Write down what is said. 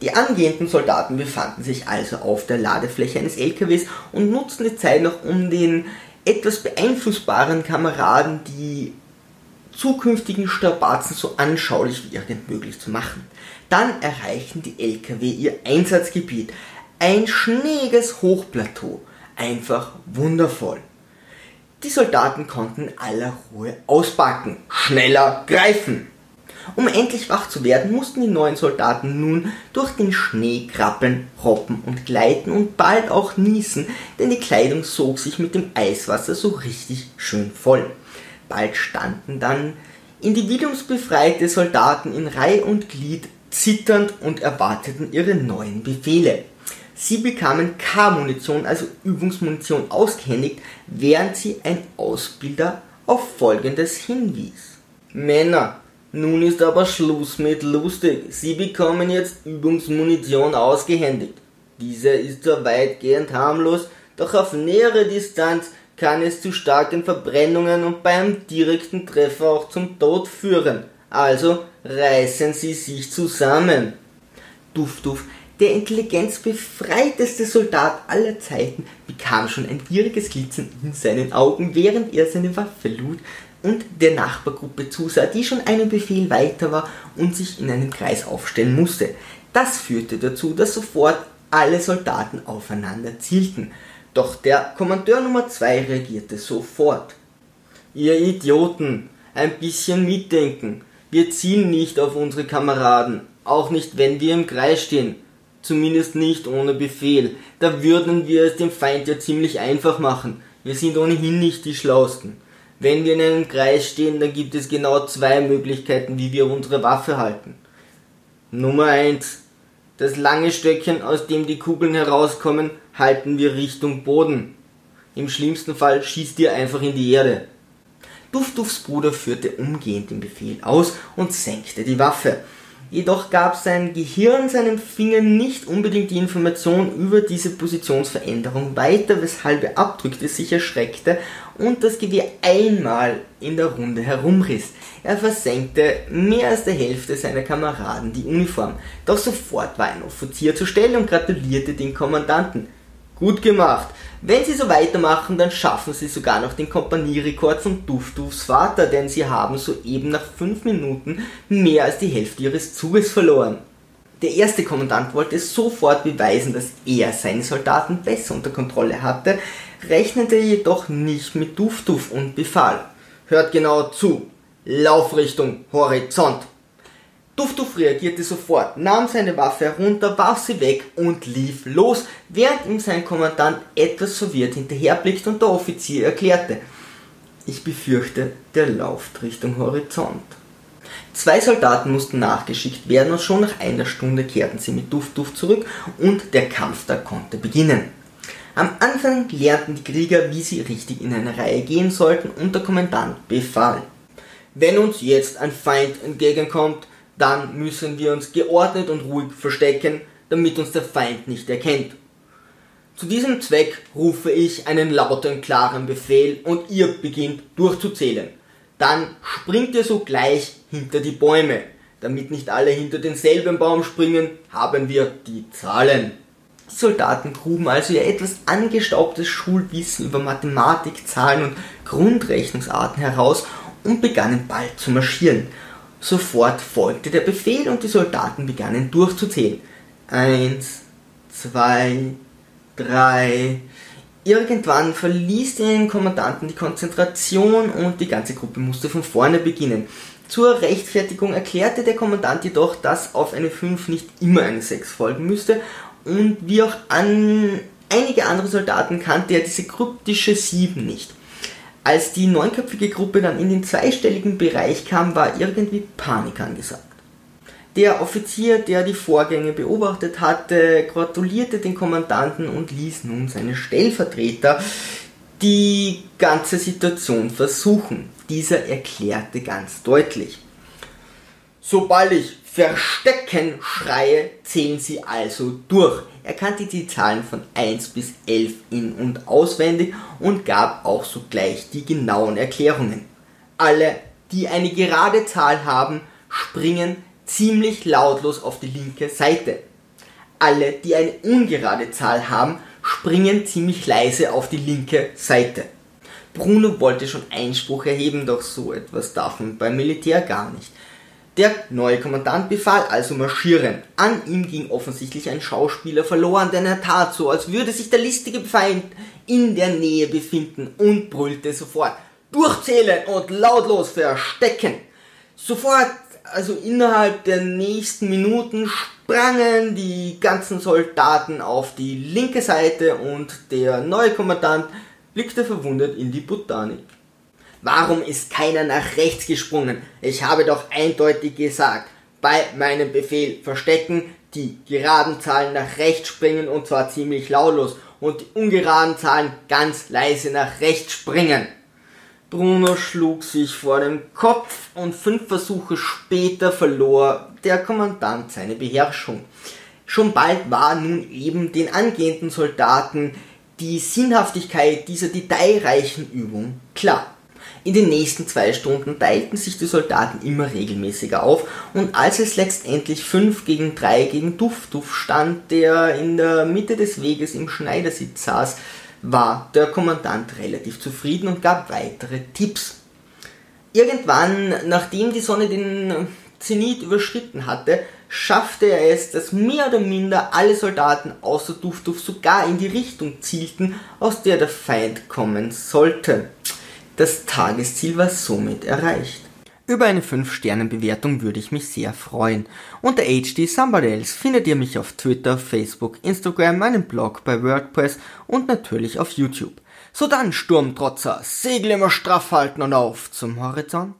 Die angehenden Soldaten befanden sich also auf der Ladefläche eines LKWs und nutzten die Zeit noch, um den etwas beeinflussbaren Kameraden die zukünftigen Strapazen so anschaulich wie irgend möglich zu machen. Dann erreichten die LKW ihr Einsatzgebiet, ein schneeiges Hochplateau, einfach wundervoll. Die Soldaten konnten in aller Ruhe auspacken, schneller greifen. Um endlich wach zu werden, mussten die neuen Soldaten nun durch den Schnee krabbeln, hoppen und gleiten und bald auch niesen, denn die Kleidung sog sich mit dem Eiswasser so richtig schön voll. Bald standen dann individuumsbefreite Soldaten in Reih und Glied zitternd und erwarteten ihre neuen Befehle. Sie bekamen K-Munition, also Übungsmunition, ausgehändigt, während sie ein Ausbilder auf Folgendes hinwies. Männer, nun ist aber Schluss mit lustig. Sie bekommen jetzt Übungsmunition ausgehändigt. Diese ist zwar weitgehend harmlos, doch auf nähere Distanz kann es zu starken Verbrennungen und beim direkten Treffer auch zum Tod führen. Also reißen Sie sich zusammen. Duft, duft, der intelligenzbefreiteste Soldat aller Zeiten bekam schon ein gieriges Glitzern in seinen Augen, während er seine Waffe lud und der Nachbargruppe zusah, die schon einen Befehl weiter war und sich in einem Kreis aufstellen musste. Das führte dazu, dass sofort alle Soldaten aufeinander zielten. Doch der Kommandeur Nummer 2 reagierte sofort. Ihr Idioten, ein bisschen mitdenken. Wir zielen nicht auf unsere Kameraden, auch nicht wenn wir im Kreis stehen. Zumindest nicht ohne Befehl. Da würden wir es dem Feind ja ziemlich einfach machen. Wir sind ohnehin nicht die Schlausten. Wenn wir in einem Kreis stehen, dann gibt es genau zwei Möglichkeiten, wie wir unsere Waffe halten. Nummer eins: Das lange Stöckchen, aus dem die Kugeln herauskommen, halten wir Richtung Boden. Im schlimmsten Fall schießt ihr einfach in die Erde. Duftdufs Bruder führte umgehend den Befehl aus und senkte die Waffe. Jedoch gab sein Gehirn seinem Finger nicht unbedingt die Information über diese Positionsveränderung weiter, weshalb er abdrückte, sich erschreckte und das Gewehr einmal in der Runde herumriss. Er versenkte mehr als der Hälfte seiner Kameraden die Uniform. Doch sofort war ein Offizier zur Stelle und gratulierte den Kommandanten. Gut gemacht. Wenn sie so weitermachen, dann schaffen sie sogar noch den Kompanierekord von Duftdufs Vater, denn sie haben soeben nach fünf Minuten mehr als die Hälfte ihres Zuges verloren. Der erste Kommandant wollte sofort beweisen, dass er seine Soldaten besser unter Kontrolle hatte, rechnete jedoch nicht mit Duftduf und befahl. Hört genau zu. Laufrichtung Horizont. Duftuf reagierte sofort, nahm seine Waffe herunter, warf sie weg und lief los, während ihm sein Kommandant etwas verwirrt hinterherblickte und der Offizier erklärte, ich befürchte, der lauft Richtung Horizont. Zwei Soldaten mussten nachgeschickt werden und schon nach einer Stunde kehrten sie mit Duft Duft zurück und der Kampf da konnte beginnen. Am Anfang lernten die Krieger, wie sie richtig in eine Reihe gehen sollten und der Kommandant befahl. Wenn uns jetzt ein Feind entgegenkommt, dann müssen wir uns geordnet und ruhig verstecken, damit uns der Feind nicht erkennt. Zu diesem Zweck rufe ich einen lauten, klaren Befehl und ihr beginnt durchzuzählen. Dann springt ihr sogleich hinter die Bäume. Damit nicht alle hinter denselben Baum springen, haben wir die Zahlen. Die Soldaten gruben also ihr etwas angestaubtes Schulwissen über Mathematik, Zahlen und Grundrechnungsarten heraus und begannen bald zu marschieren. Sofort folgte der Befehl und die Soldaten begannen durchzuzählen. Eins, zwei, drei. Irgendwann verließ den Kommandanten die Konzentration und die ganze Gruppe musste von vorne beginnen. Zur Rechtfertigung erklärte der Kommandant jedoch, dass auf eine 5 nicht immer eine 6 folgen müsste und wie auch an einige andere Soldaten kannte er diese kryptische 7 nicht. Als die neunköpfige Gruppe dann in den zweistelligen Bereich kam, war irgendwie Panik angesagt. Der Offizier, der die Vorgänge beobachtet hatte, gratulierte den Kommandanten und ließ nun seine Stellvertreter die ganze Situation versuchen. Dieser erklärte ganz deutlich. Sobald ich Verstecken schreie, zählen sie also durch. Er kannte die Zahlen von 1 bis 11 in und auswendig und gab auch sogleich die genauen Erklärungen. Alle, die eine gerade Zahl haben, springen ziemlich lautlos auf die linke Seite. Alle, die eine ungerade Zahl haben, springen ziemlich leise auf die linke Seite. Bruno wollte schon Einspruch erheben, doch so etwas darf man beim Militär gar nicht. Der neue Kommandant befahl also marschieren. An ihm ging offensichtlich ein Schauspieler verloren, denn er tat so, als würde sich der listige Feind in der Nähe befinden und brüllte sofort durchzählen und lautlos verstecken. Sofort, also innerhalb der nächsten Minuten, sprangen die ganzen Soldaten auf die linke Seite und der neue Kommandant blickte verwundert in die Botanik. Warum ist keiner nach rechts gesprungen? Ich habe doch eindeutig gesagt, bei meinem Befehl verstecken, die geraden Zahlen nach rechts springen und zwar ziemlich lautlos und die ungeraden Zahlen ganz leise nach rechts springen. Bruno schlug sich vor dem Kopf und fünf Versuche später verlor der Kommandant seine Beherrschung. Schon bald war nun eben den angehenden Soldaten die Sinnhaftigkeit dieser detailreichen Übung klar. In den nächsten zwei Stunden teilten sich die Soldaten immer regelmäßiger auf und als es letztendlich 5 gegen 3 gegen Duff stand, der in der Mitte des Weges im Schneidersitz saß, war der Kommandant relativ zufrieden und gab weitere Tipps. Irgendwann, nachdem die Sonne den Zenit überschritten hatte, schaffte er es, dass mehr oder minder alle Soldaten außer Duff sogar in die Richtung zielten, aus der der Feind kommen sollte. Das Tagesziel war somit erreicht. Über eine 5-Sterne-Bewertung würde ich mich sehr freuen. Unter HD Somebody Else findet ihr mich auf Twitter, Facebook, Instagram, meinem Blog bei WordPress und natürlich auf YouTube. So dann, Sturmtrotzer, Segel immer straff halten und auf zum Horizont.